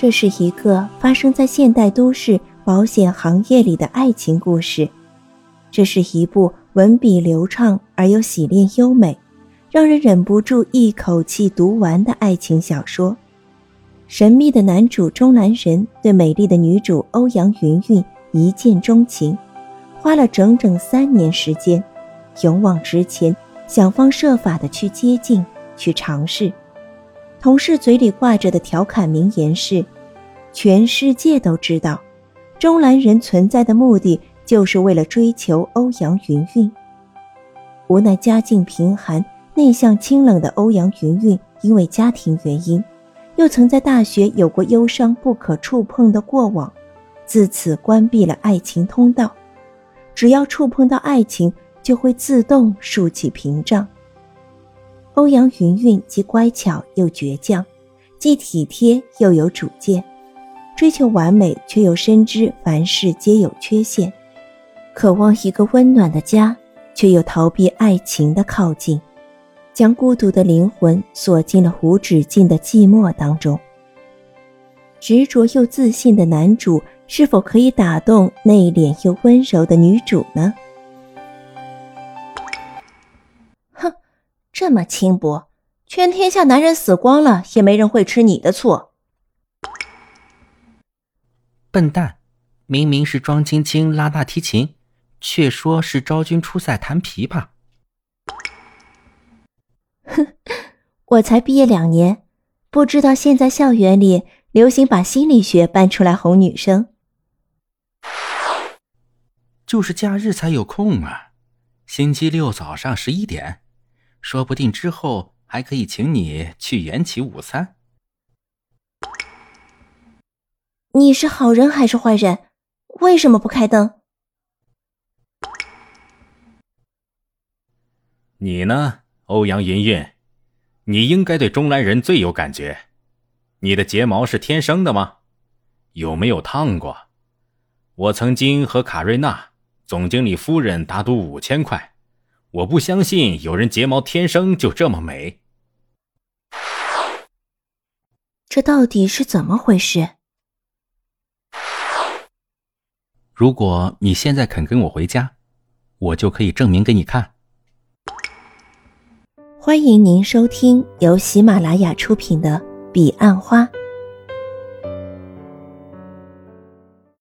这是一个发生在现代都市保险行业里的爱情故事。这是一部文笔流畅而又洗练优美，让人忍不住一口气读完的爱情小说。神秘的男主钟南人对美丽的女主欧阳云云一见钟情，花了整整三年时间，勇往直前，想方设法的去接近，去尝试。同事嘴里挂着的调侃名言是：“全世界都知道，钟南人存在的目的就是为了追求欧阳云云。”无奈家境贫寒、内向清冷的欧阳云云，因为家庭原因。又曾在大学有过忧伤不可触碰的过往，自此关闭了爱情通道。只要触碰到爱情，就会自动竖起屏障。欧阳云云既乖巧又倔强，既体贴又有主见，追求完美却又深知凡事皆有缺陷，渴望一个温暖的家，却又逃避爱情的靠近。将孤独的灵魂锁进了无止境的寂寞当中。执着又自信的男主，是否可以打动内敛又温柔的女主呢？这么轻薄，全天下男人死光了，也没人会吃你的醋。笨蛋，明明是庄青青拉大提琴，却说是昭君出塞弹琵琶。哼，我才毕业两年，不知道现在校园里流行把心理学搬出来哄女生。就是假日才有空啊，星期六早上十一点，说不定之后还可以请你去缘起午餐。你是好人还是坏人？为什么不开灯？你呢？欧阳云云，你应该对中南人最有感觉。你的睫毛是天生的吗？有没有烫过？我曾经和卡瑞娜总经理夫人打赌五千块，我不相信有人睫毛天生就这么美。这到底是怎么回事？如果你现在肯跟我回家，我就可以证明给你看。欢迎您收听由喜马拉雅出品的《彼岸花》。